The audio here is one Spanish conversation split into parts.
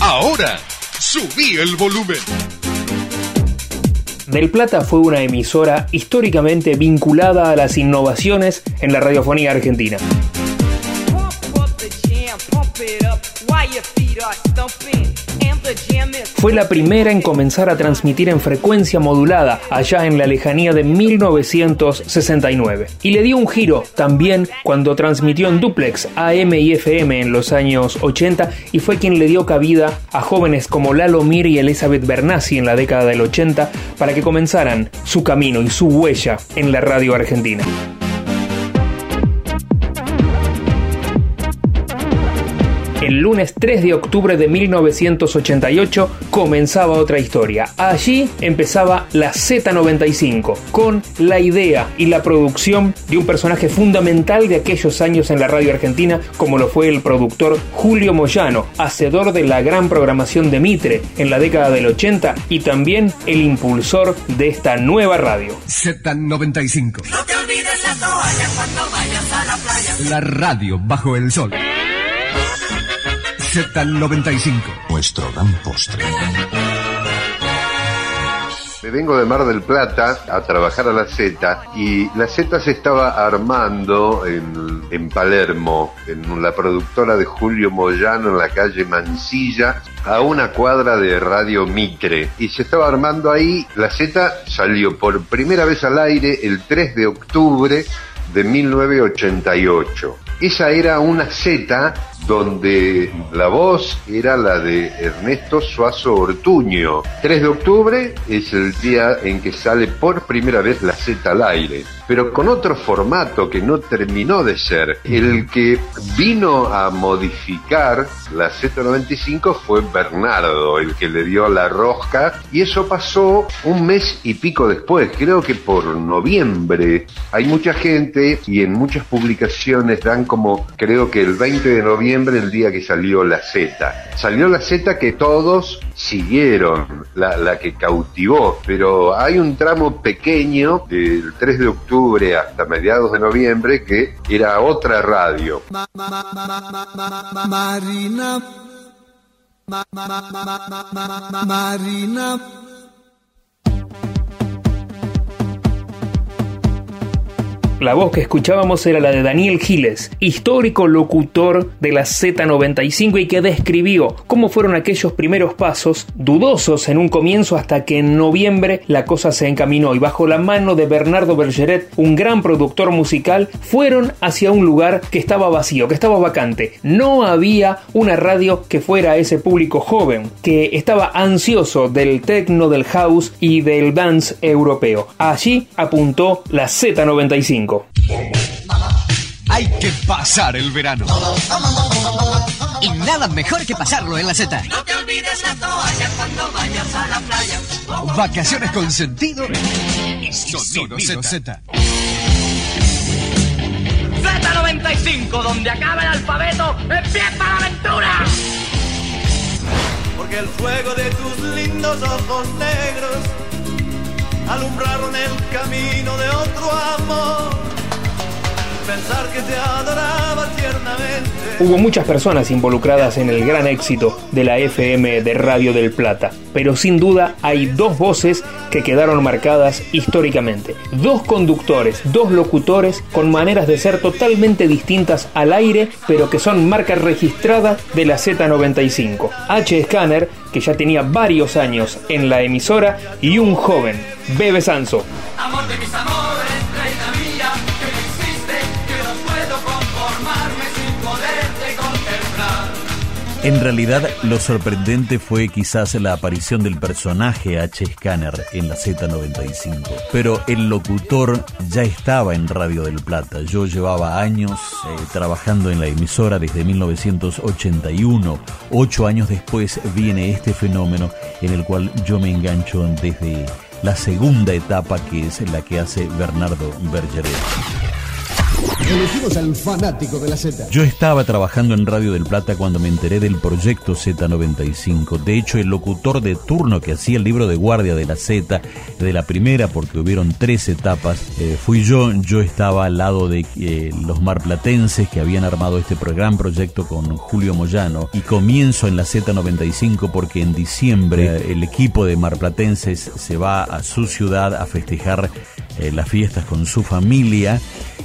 Ahora, subí el volumen. Del Plata fue una emisora históricamente vinculada a las innovaciones en la radiofonía argentina. Fue la primera en comenzar a transmitir en frecuencia modulada allá en la lejanía de 1969. Y le dio un giro también cuando transmitió en duplex AM y FM en los años 80 y fue quien le dio cabida a jóvenes como Lalo Mir y Elizabeth Bernassi en la década del 80 para que comenzaran su camino y su huella en la radio argentina. El lunes 3 de octubre de 1988 comenzaba otra historia. Allí empezaba la Z95, con la idea y la producción de un personaje fundamental de aquellos años en la radio argentina, como lo fue el productor Julio Moyano, hacedor de la gran programación de Mitre en la década del 80 y también el impulsor de esta nueva radio. Z95. No te olvides la toalla cuando vayas a la playa. La radio bajo el sol. Z95. Nuestro gran postre. Me vengo de Mar del Plata a trabajar a la Z y la Z se estaba armando en, en, Palermo, en la productora de Julio Moyano en la calle Mansilla, a una cuadra de Radio Mitre. Y se estaba armando ahí, la Z salió por primera vez al aire el 3 de octubre de 1988. Esa era una Z donde la voz era la de Ernesto Suazo Ortuño. 3 de octubre es el día en que sale por primera vez la Z al aire, pero con otro formato que no terminó de ser. El que vino a modificar la Z95 fue Bernardo, el que le dio la rosca, y eso pasó un mes y pico después, creo que por noviembre. Hay mucha gente y en muchas publicaciones dan como, creo que el 20 de noviembre, el día que salió la Z. Salió la Z que todos siguieron, la, que cautivó, pero hay un tramo pequeño del 3 de octubre hasta mediados de noviembre que era otra radio. Marina. Marina. La voz que escuchábamos era la de Daniel Giles, histórico locutor de la Z95 y que describió cómo fueron aquellos primeros pasos, dudosos en un comienzo hasta que en noviembre la cosa se encaminó y bajo la mano de Bernardo Bergeret, un gran productor musical, fueron hacia un lugar que estaba vacío, que estaba vacante. No había una radio que fuera a ese público joven, que estaba ansioso del techno, del house y del dance europeo. Allí apuntó la Z95. Hay que pasar el verano. Y nada mejor que pasarlo en la Z. No te olvides la toalla cuando vayas a la playa. Vacaciones con sentido y sonido Z. Z95, donde acaba el alfabeto, empieza la aventura. Porque el fuego de tus lindos ojos negros alumbraron el camino de otro amor. Pensar que te adoraba tiernamente. Hubo muchas personas involucradas en el gran éxito de la FM de Radio del Plata, pero sin duda hay dos voces que quedaron marcadas históricamente. Dos conductores, dos locutores con maneras de ser totalmente distintas al aire, pero que son marcas registradas de la Z95. H. Scanner, que ya tenía varios años en la emisora, y un joven, Bebe Sanso. Amor En realidad, lo sorprendente fue quizás la aparición del personaje H. Scanner en la Z95. Pero el locutor ya estaba en Radio del Plata. Yo llevaba años eh, trabajando en la emisora desde 1981. Ocho años después viene este fenómeno en el cual yo me engancho desde la segunda etapa que es la que hace Bernardo Bergeret. Elegimos al fanático de la Z. Yo estaba trabajando en Radio del Plata cuando me enteré del proyecto Z95. De hecho, el locutor de turno que hacía el libro de guardia de la Z, de la primera, porque hubieron tres etapas, eh, fui yo. Yo estaba al lado de eh, los marplatenses que habían armado este gran proyecto con Julio Moyano. Y comienzo en la Z95 porque en diciembre el equipo de marplatenses se va a su ciudad a festejar las fiestas con su familia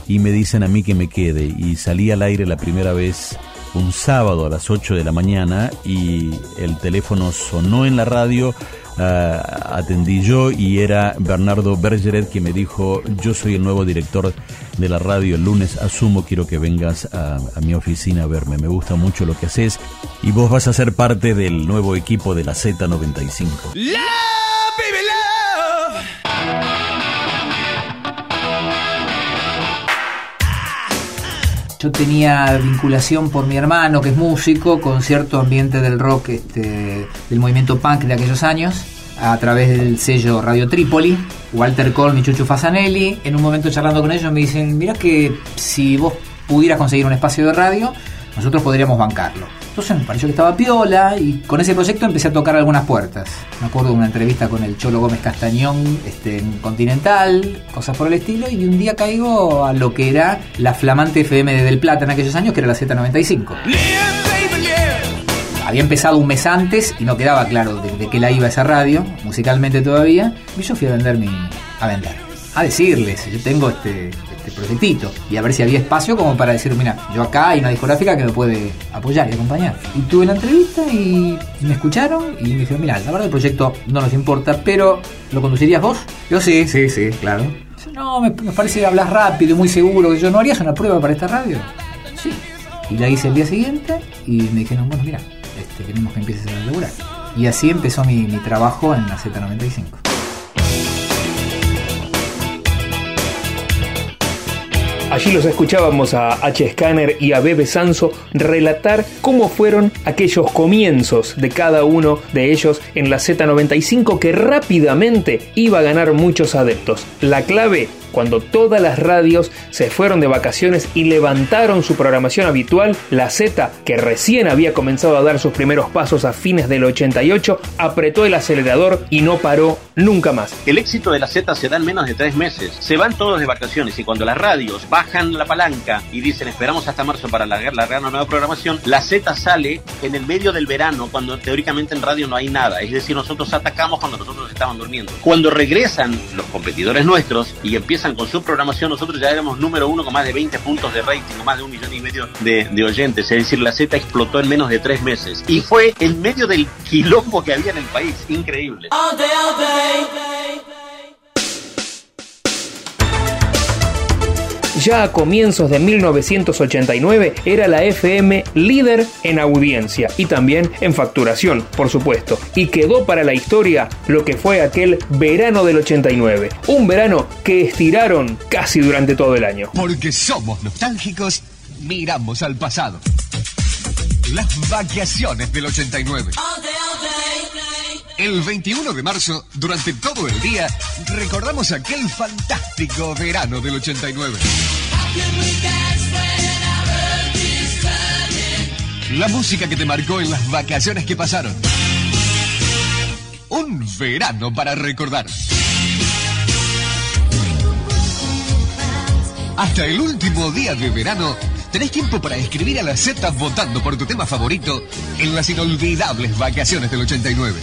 y me dicen a mí que me quede. Y salí al aire la primera vez un sábado a las 8 de la mañana y el teléfono sonó en la radio. Ah, atendí yo y era Bernardo Bergeret que me dijo yo soy el nuevo director de la radio el lunes asumo quiero que vengas a, a mi oficina a verme me gusta mucho lo que haces y vos vas a ser parte del nuevo equipo de la Z95 yo tenía vinculación por mi hermano, que es músico, con cierto ambiente del rock, este, del movimiento punk de aquellos años, a través del sello Radio Trípoli, Walter Cole y Chuchu Fasanelli. En un momento charlando con ellos me dicen, mira que si vos pudieras conseguir un espacio de radio, nosotros podríamos bancarlo. Entonces me pareció que estaba piola y con ese proyecto empecé a tocar algunas puertas. Me acuerdo de una entrevista con el Cholo Gómez Castañón este, en Continental, cosas por el estilo, y un día caigo a lo que era la flamante FM de Del Plata en aquellos años, que era la Z95. Había empezado un mes antes y no quedaba claro de, qué la iba esa radio, musicalmente todavía, y yo fui a vender mi. a vender. A decirles, yo tengo este, este proyectito y a ver si había espacio como para decir, mira, yo acá hay una discográfica que me puede apoyar y acompañar. Y tuve la entrevista y, me escucharon y me dijeron, mira, la verdad el proyecto no nos importa, pero ¿lo conducirías vos? Yo sí, sí, sí, claro. No, me, parece que hablas rápido y muy seguro, que yo no harías una prueba para esta radio. Sí. Y la hice el día siguiente y me dijeron, bueno, mira, este, queremos que empieces a laburar. Y así empezó mi, mi trabajo en la Z95. Allí los escuchábamos a H. Scanner y a Bebe Sanso relatar cómo fueron aquellos comienzos de cada uno de ellos en la Z95 que rápidamente iba a ganar muchos adeptos. La clave cuando todas las radios se fueron de vacaciones y levantaron su programación habitual, la Z, que recién había comenzado a dar sus primeros pasos a fines del 88, apretó el acelerador y no paró nunca más. El éxito de la Z se da en menos de tres meses. Se van todos de vacaciones y cuando las radios bajan la palanca y dicen esperamos hasta marzo para largar, largar una nueva programación, la Z sale en el medio del verano cuando teóricamente en radio no hay nada. Es decir, nosotros atacamos cuando nosotros estaban durmiendo. Cuando regresan los competidores nuestros y empiezan con su programación, nosotros ya éramos número uno con más de 20 puntos de rating, con más de un millón y medio de, oyentes. Es decir, la Z explotó en menos de tres meses. Y fue en medio del quilombo que había en el país. Increíble. Ya a comienzos de 1989 era la FM líder en audiencia y también en facturación, por supuesto, y quedó para la historia lo que fue aquel verano del 89, un verano que estiraron casi durante todo el año. Porque somos nostálgicos, miramos al pasado. Las vacaciones del 89. El 21 de marzo, durante todo el día, recordamos aquel fantástico verano del 89. La música que te marcó en las vacaciones que pasaron. Un verano para recordar. Hasta el último día de verano, tenés tiempo para escribir a la Z votando por tu tema favorito en las inolvidables vacaciones del 89.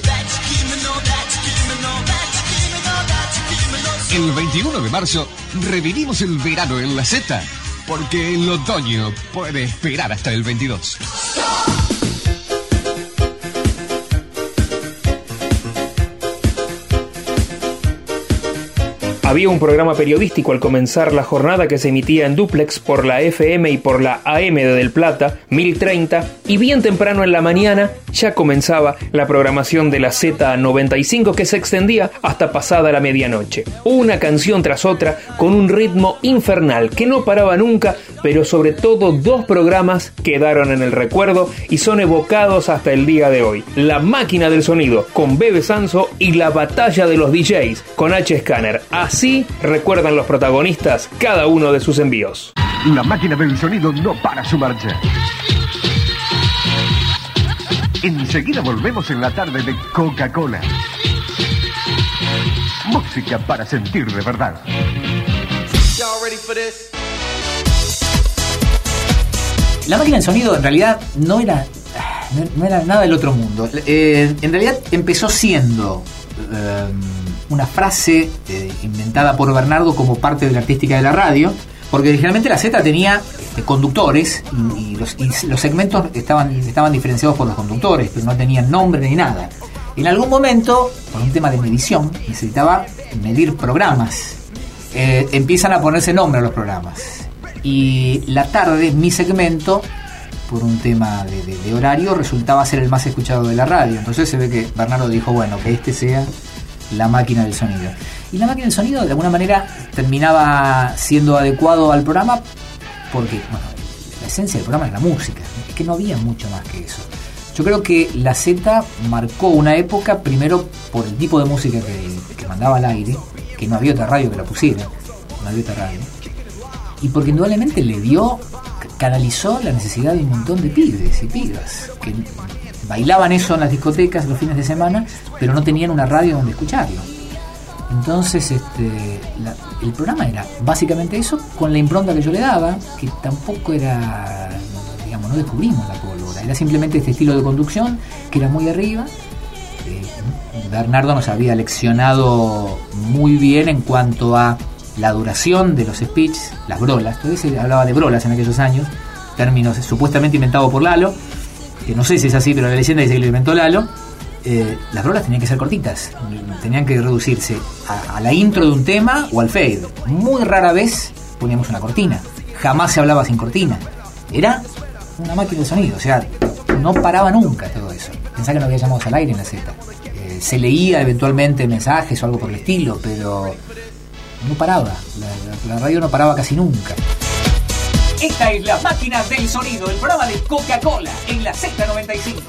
El 21 de marzo revivimos el verano en la Z, porque el otoño puede esperar hasta el 22. Había un programa periodístico al comenzar la jornada que se emitía en duplex por la FM y por la AM de Del Plata, 1030, y bien temprano en la mañana ya comenzaba la programación de la Z95 que se extendía hasta pasada la medianoche. Una canción tras otra con un ritmo infernal que no paraba nunca, pero sobre todo dos programas quedaron en el recuerdo y son evocados hasta el día de hoy. La máquina del sonido con Bebe Sanso y la batalla de los DJs con H Scanner. Recuerdan los protagonistas cada uno de sus envíos. La máquina del sonido no para su marcha. Enseguida volvemos en la tarde de Coca-Cola. Música para sentir de verdad. La máquina del sonido en realidad no era, no era nada del otro mundo. Eh, en realidad empezó siendo eh, una frase eh, inventada por Bernardo como parte de la artística de la radio, porque originalmente la Z tenía este, conductores y, los, segmentos estaban, estaban diferenciados por los conductores, pero no tenían nombre ni nada. En algún momento, por un tema de medición, necesitaba medir programas. Eh, empiezan a ponerse nombre a los programas. Y la tarde, mi segmento, por un tema de horario, resultaba ser el más escuchado de la radio. Entonces se ve que Bernardo dijo, bueno, que este sea la máquina del sonido. Y la máquina del sonido de alguna manera terminaba siendo adecuado al programa porque, bueno, la esencia del programa es la música. Es que no había mucho más que eso. Yo creo que la Z marcó una época primero por el tipo de música que, que mandaba al aire, que no había otra radio que la pusiera, no había otra radio. Y porque indudablemente le dio, canalizó la necesidad de un montón de pibes y pibas que bailaban eso en las discotecas los fines de semana, pero no tenían una radio donde escucharlo. Entonces, este, la- el programa era básicamente eso, con la impronta que yo le daba, que tampoco era, digamos, no descubrimos la pólvora, era simplemente este estilo de conducción que era muy arriba. Eh, Bernardo nos había leccionado muy bien en cuanto a la duración de los speeches, las brolas, todavía se hablaba de brolas en aquellos años, términos supuestamente inventados por Lalo, que no sé si es así, pero la leyenda dice que lo inventó Lalo. Eh, las brolas tenían que ser cortitas, tenían que reducirse a, la intro de un tema o al fade. Muy rara vez poníamos una cortina, jamás se hablaba sin cortina. Era una máquina de sonido, o sea, no paraba nunca todo eso. Pensá que no había llamados al aire en la Z. Eh, se leía eventualmente mensajes o algo por el estilo, pero no paraba. La- la radio no paraba casi nunca. Esta es la máquina del sonido, el programa de Coca-Cola en la Z95.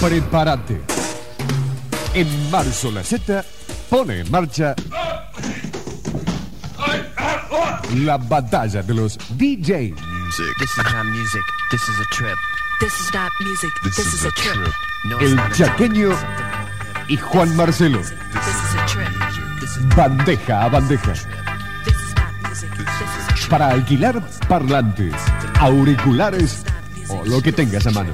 Prepárate. En marzo la Z pone en marcha la batalla de los DJs. This is not music. This is a trip. This is not music. This, is, a trip. No, El chaqueño y Juan Marcelo. This is a trip. Bandeja a bandeja. Para alquilar parlantes, auriculares o lo que tengas a mano.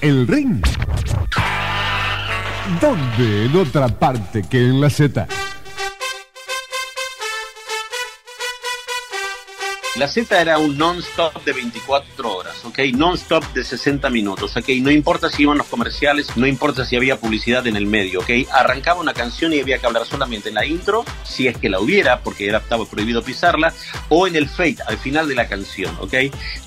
El ring. ¿Dónde en otra parte que en la Z? La Z era un non-stop de 24 horas, ¿ok? Non-stop de 60 minutos, ¿ok? No importa si iban los comerciales, no importa si había publicidad en el medio, ¿ok? Arrancaba una canción y había que hablar solamente en la intro, si es que la hubiera, porque era, estaba prohibido pisarla, o en el fade, al final de la canción, ¿ok?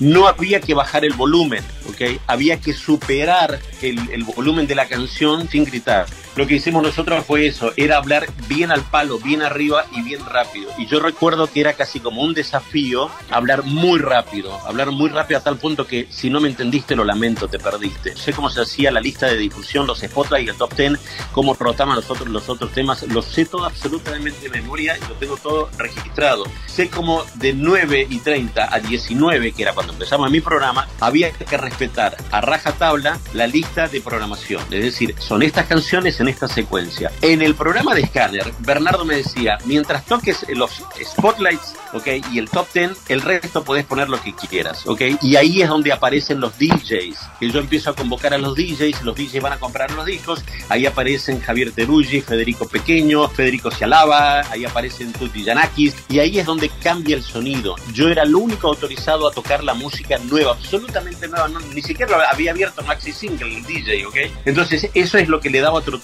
No había que bajar el volumen, ¿ok? Había que superar el, el volumen de la canción sin gritar. Lo que hicimos nosotros fue eso, era hablar bien al palo, bien arriba y bien rápido. Y yo recuerdo que era casi como un desafío hablar muy rápido, hablar muy rápido a tal punto que si no me entendiste lo lamento, te perdiste. Sé cómo se hacía la lista de difusión, los spotlight y el top 10, cómo rotaban los otros, los otros temas, lo sé todo absolutamente de memoria y lo tengo todo registrado. Sé cómo de 9 y 30 a 19, que era cuando empezamos mi programa, había que respetar a rajatabla la lista de programación. Es decir, son estas canciones en esta secuencia. En el programa de Scanner, Bernardo me decía, mientras toques los spotlights, ¿ok? Y el top 10, el resto podés poner lo que quieras, ¿ok? Y ahí es donde aparecen los DJs, que yo empiezo a convocar a los DJs, los DJs van a comprar los discos, ahí aparecen Javier Teruggi, Federico Pequeño, Federico Cialaba, ahí aparecen Tuti Yanakis, y ahí es donde cambia el sonido. Yo era el único autorizado a tocar la música nueva, absolutamente nueva, no- ni siquiera había abierto Maxi Single, el DJ, ¿ok? Entonces eso es lo que le daba otro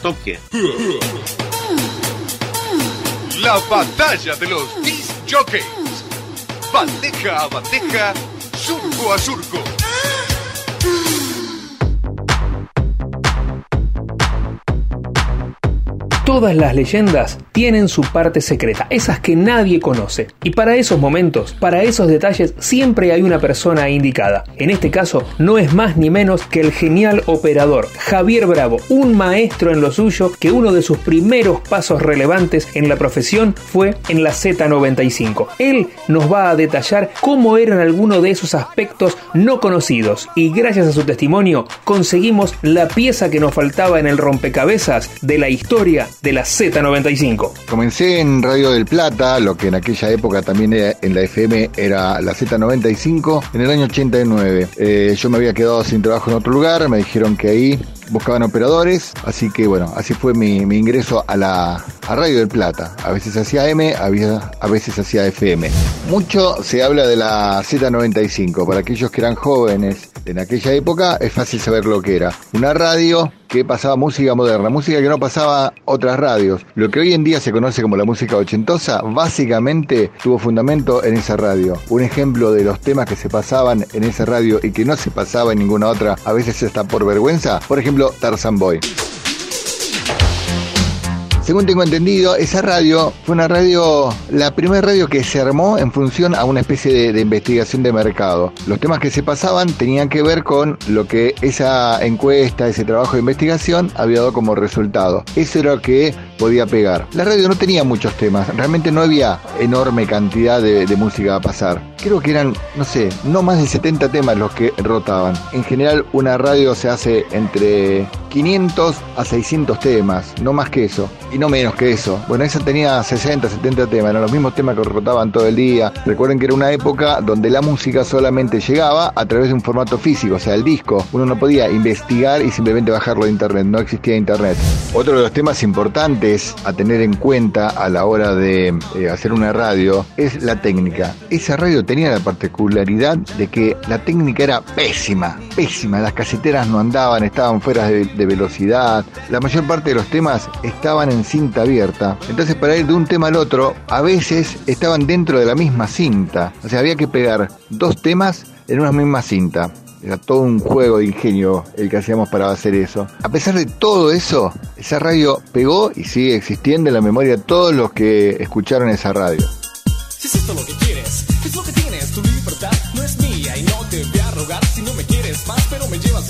La batalla de los disc jockeys. Bandeja a bandeja, surco a surco. Todas las leyendas tienen su parte secreta, esas que nadie conoce. Y para esos momentos, para esos detalles, siempre hay una persona indicada. En este caso, no es más ni menos que el genial operador Javier Bravo, un maestro en lo suyo que uno de sus primeros pasos relevantes en la profesión fue en la Z95. Él nos va a detallar cómo eran algunos de esos aspectos no conocidos y gracias a su testimonio conseguimos la pieza que nos faltaba en el rompecabezas de la historia de la Z95. Comencé en Radio del Plata, lo que en aquella época también era- en la FM era la Z95, en el año 89. Eh, yo me había quedado sin trabajo en otro lugar, me dijeron que ahí buscaban operadores, así que bueno, así fue mi, ingreso a la a Radio del Plata. A veces hacía M, había- a veces hacía FM. Mucho se habla de la Z95. Para aquellos que eran jóvenes en aquella época es fácil saber lo que era. Una radio que pasaba música moderna, música que no pasaba otras radios. Lo que hoy en día se conoce como la música ochentosa, básicamente tuvo fundamento en esa radio. Un ejemplo de los temas que se pasaban en esa radio y que no se pasaba en ninguna otra, a veces hasta por vergüenza, por ejemplo, Tarzan Boy. Según tengo entendido, esa radio fue una radio, la primera radio que se armó en función a una especie de, de investigación de mercado. Los temas que se pasaban tenían que ver con lo que esa encuesta, ese trabajo de investigación había dado como resultado. Eso era lo que podía pegar. La radio no tenía muchos temas, realmente no había enorme cantidad de, música a pasar. Creo que eran, no sé, no más de 70 temas los que rotaban. En general una radio se hace entre 500 a 600 temas, no más que eso, y no menos que eso. Bueno, esa tenía 60, 70 temas, eran los mismos temas que rotaban todo el día. Recuerden que era una época donde la música solamente llegaba a través de un formato físico, o sea, el disco. Uno no podía investigar y simplemente bajarlo de internet, no existía internet. Otro de los temas importantes a tener en cuenta a la hora de eh, hacer una radio es la técnica. Esa radio tenía la particularidad de que la técnica era pésima, pésima. Las caseteras no andaban, estaban fuera de, de velocidad. La mayor parte de los temas estaban en cinta abierta. Entonces para ir de un tema al otro, a veces estaban dentro de la misma cinta. O sea, había que pegar dos temas en una misma cinta. Era todo un juego de ingenio el que hacíamos para hacer eso. A pesar de todo eso, esa radio pegó y sigue existiendo en la memoria de todos los que escucharon esa radio.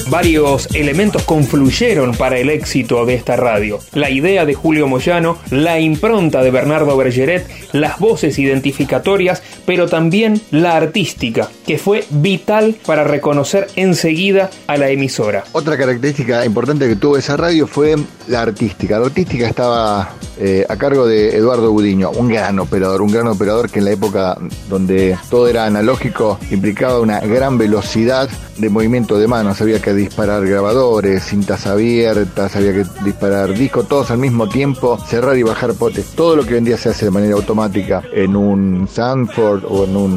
Varios elementos confluyeron para el éxito de esta radio. La idea de Julio Moyano, la impronta de Bernardo Bergeret, las voces identificatorias, pero también la artística, que fue vital para reconocer enseguida a la emisora. Otra característica importante que tuvo esa radio fue la artística. La artística estaba eh, a cargo de Eduardo Budiño, un gran operador, un gran operador que en la época donde todo era analógico implicaba una gran velocidad de movimiento de manos. Que disparar grabadores, cintas abiertas, había que disparar discos, todos al mismo tiempo, cerrar y bajar potes. Todo lo que hoy en día se hace de manera automática en un Sanford o en un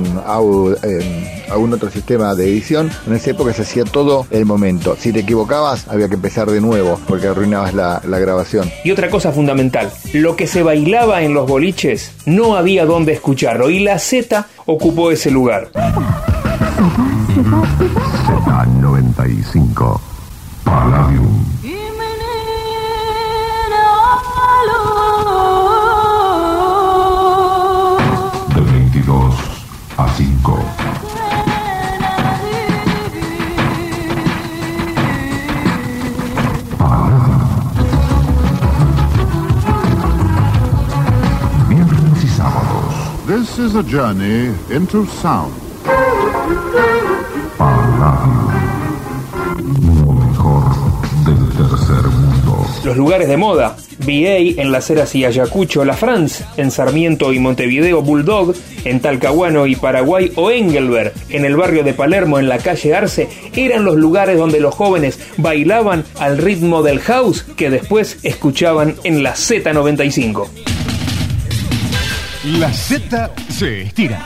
en algún otro sistema de edición. En esa época se hacía todo el momento. Si te equivocabas, había que empezar de nuevo porque arruinabas la, la grabación. Y otra cosa fundamental, lo que se bailaba en los boliches no había dónde escucharlo y la Z ocupó ese lugar. Z95 Palladium. De 22 a 5 Viernes y sábados. This is a journey into sound. Los lugares de moda, VA en Las Heras y Ayacucho, La France en Sarmiento y Montevideo, Bulldog en Talcahuano y Paraguay o Engelberg en el barrio de Palermo en la calle Arce eran los lugares donde los jóvenes bailaban al ritmo del house que después escuchaban en la Z95. La Z se estira.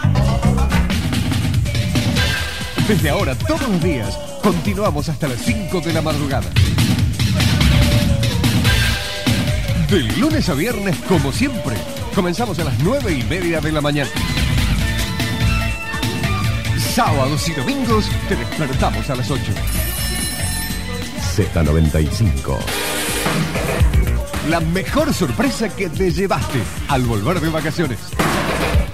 Desde ahora, todos los días, continuamos hasta las 5 de la madrugada. De lunes a viernes, como siempre, comenzamos a las 9 y media de la mañana. Sábados y domingos, te despertamos a las 8. Z95 La mejor sorpresa que te llevaste al volver de vacaciones.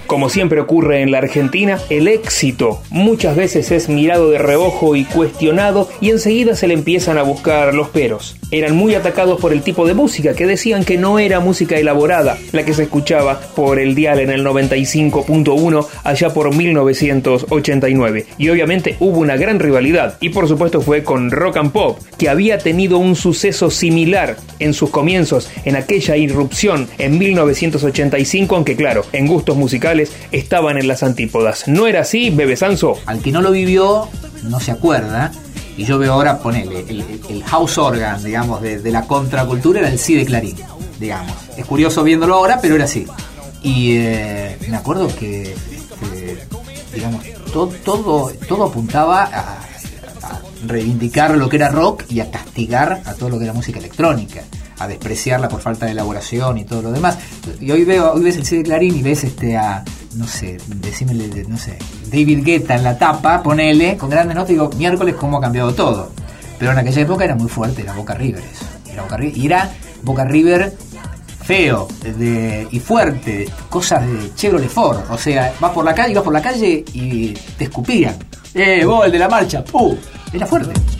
Como siempre ocurre en la Argentina, el éxito muchas veces es mirado de reojo y cuestionado y enseguida se le empiezan a buscar los peros. Eran muy atacados por el tipo de música que decían que no era música elaborada la que se escuchaba por el dial en el 95.1 allá por 1989. Y obviamente hubo una gran rivalidad y por supuesto fue con Rock and Pop, que había tenido un suceso similar en sus comienzos en aquella irrupción en 1985, aunque claro, en gustos musicales estaban en las antípodas. ¿No era así, Bebe Sanso? Al que no lo vivió, no se acuerda. Y yo veo ahora, ponele, el, el house organ, digamos, de, la contracultura era el sí de Clarín, digamos. Es curioso viéndolo ahora, pero era así. Y eh, me acuerdo que, digamos, todo, todo, todo apuntaba a, reivindicar lo que era rock y a castigar a todo lo que era música electrónica a despreciarla por falta de elaboración y todo lo demás. Y hoy veo, hoy ves el C de Clarín y ves este a, no sé, decímele, no sé, David Guetta en la tapa, ponele, con grandes notas digo, miércoles cómo ha cambiado todo. Pero en aquella época era muy fuerte, era Boca River eso. Era Boca River, y era Boca River feo de, y fuerte, cosas de Chevrolet Ford. O sea, vas por la calle, vas por la calle y te escupían. Eh, vos, el de la marcha, ¡pum! Era fuerte.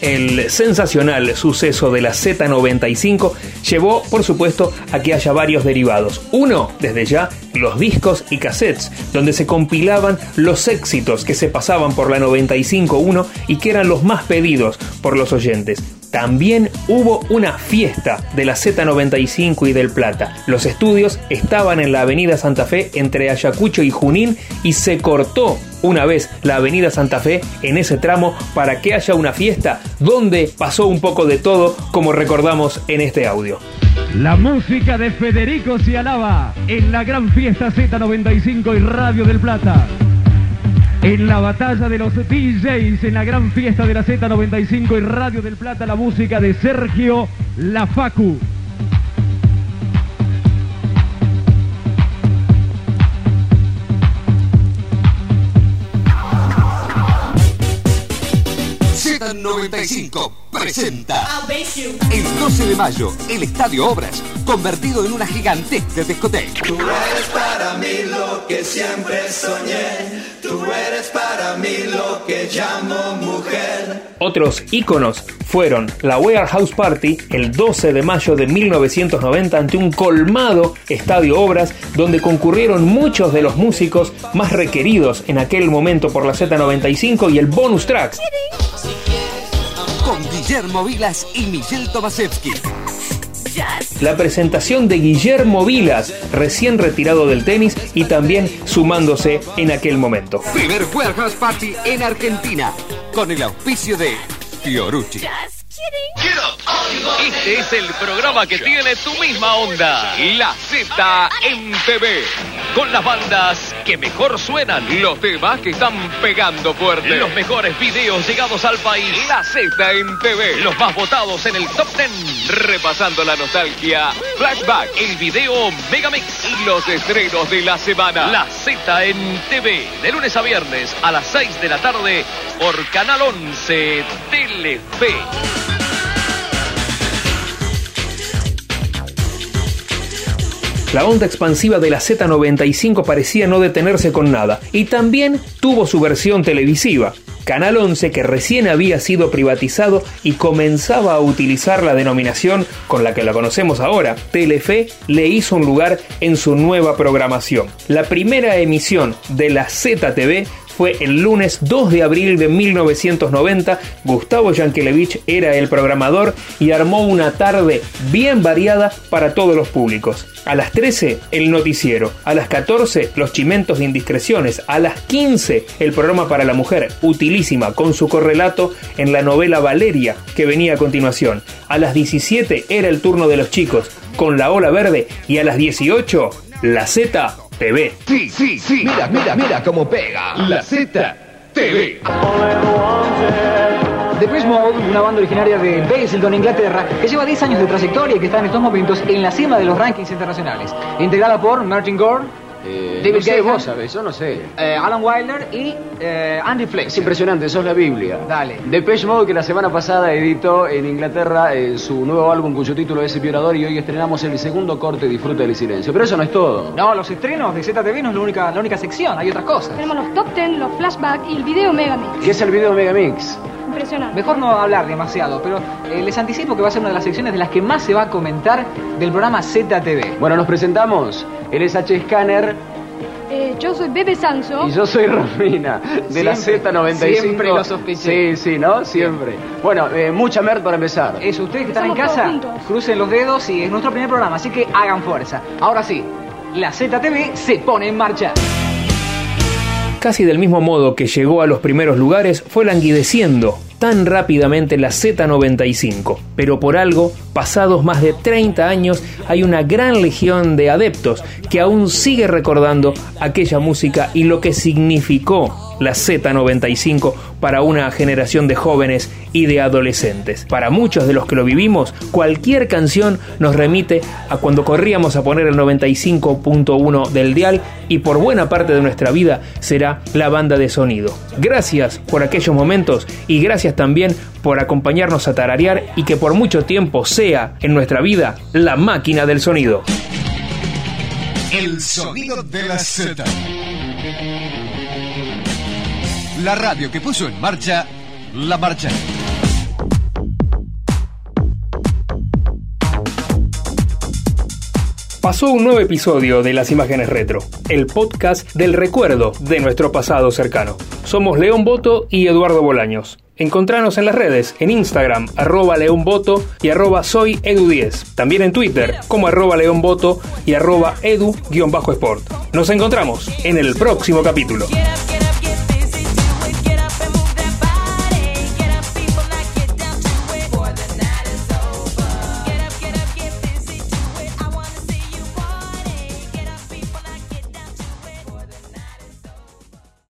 El sensacional suceso de la Z95 llevó, por supuesto, a que haya varios derivados. Uno, desde ya, los discos y cassettes, donde se compilaban los éxitos que se pasaban por la 95.1 y que eran los más pedidos por los oyentes. También hubo una fiesta de la Z95 y del Plata. Los estudios estaban en la Avenida Santa Fe entre Ayacucho y Junín y se cortó una vez la Avenida Santa Fe en ese tramo para que haya una fiesta donde pasó un poco de todo como recordamos en este audio. La música de Federico Cialaba en la gran fiesta Z95 y Radio del Plata. En la batalla de los DJs, en la gran fiesta de la Z95 y Radio del Plata, la música de Sergio La Facu. Z95 presenta el 12 de mayo, el Estadio Obras, convertido en una gigantesca discoteca. Tú eres para mí lo que siempre soñé. Tú eres para mí lo que llamo mujer. Otros íconos fueron la Warehouse Party el 12 de mayo de 1990 ante un colmado estadio Obras donde concurrieron muchos de los músicos más requeridos en aquel momento por la Z95 y el bonus tracks. Con Guillermo Vilas y Michelle Tomasevsky. La presentación de Guillermo Vilas, recién retirado del tenis y también sumándose en aquel momento. Primer Warehouse Party en Argentina, con el auspicio de Fiorucci. Este es el programa que tiene tu misma onda. La Z en TV. Con las bandas que mejor suenan. Los temas que están pegando fuerte. Los mejores videos llegados al país. La Z en TV. Los más votados en el top 10. Repasando la nostalgia. Flashback. El video Megamix. Y los estrenos de la semana. La Z en TV. De lunes a viernes a las 6 de la tarde. Por Canal 11 Telefe. La onda expansiva de la Z95 parecía no detenerse con nada, y también tuvo su versión televisiva. Canal 11, que recién había sido privatizado y comenzaba a utilizar la denominación con la que la conocemos ahora, Telefe, le hizo un lugar en su nueva programación. La primera emisión de la ZTV fue el lunes 2 de abril de 1990. Gustavo Yankelevich era el programador y armó una tarde bien variada para todos los públicos. A las 13 el noticiero, a las 14 los chimentos de indiscreciones, a las 15 el programa para la mujer, utilísima con su correlato en la novela Valeria que venía a continuación. A las 17 era el turno de los chicos con la ola verde y a las 18 la Z TV. Sí, sí, sí. Mira, mira, mira cómo pega. La Z TV. Depeche Mode, una banda originaria de Basildon, Inglaterra, que lleva 10 años de trayectoria y que está en estos momentos en la cima de los rankings internacionales. Integrada por Martin Gore, Eh, David no sé, vos sabés, yo no sé. Eh, Alan Wilder y eh, Andy Flex. Es impresionante, sos la Biblia. Dale. Depeche Mode que la semana pasada editó en Inglaterra eh, su nuevo álbum cuyo título es Violador y hoy estrenamos el segundo corte Disfruta del silencio. Pero eso no es todo. No, los estrenos de ZTV no es la única, la única sección, hay otras cosas. Tenemos los top 10, los flashbacks y el video Megamix. ¿Qué es el video Megamix? Impresionante. Mejor no hablar demasiado, pero eh, les anticipo que va a ser una de las secciones de las que más se va a comentar del programa ZTV. Bueno, nos presentamos. Él es H. Scanner Eh, yo soy Bebe Sanso. y yo soy Romina, de la Siempre- Z95. siempre lo sospeché. Sí, sí, ¿no? Siempre. Bueno, eh, mucha mer para empezar. Eso, ustedes que están en casa, juntos. crucen los dedos y es nuestro primer programa, así que hagan fuerza. Ahora sí, la ZTV se pone en marcha. Casi del mismo modo que llegó a los primeros lugares, fue languideciendo tan rápidamente la Z95. Pero por algo, pasados más de 30 años, hay una gran legión de adeptos que aún sigue recordando aquella música y lo que significó la Z95 para una generación de jóvenes y de adolescentes. Para muchos de los que lo vivimos, cualquier canción nos remite a cuando corríamos a poner el 95.1 del dial y por buena parte de nuestra vida será la banda de sonido. Gracias por aquellos momentos y gracias también por acompañarnos a tararear y que por mucho tiempo sea en nuestra vida la máquina del sonido. El sonido de la Z. La radio que puso en marcha la marcha. Pasó un nuevo episodio de Las Imágenes Retro, el podcast del recuerdo de nuestro pasado cercano. Somos León Boto y Eduardo Bolaños. Encontranos en las redes, en Instagram, arroba León Boto y arroba soy Edu10. También en Twitter, como arroba León Boto y arroba Edu-Sport. Nos encontramos en el próximo capítulo.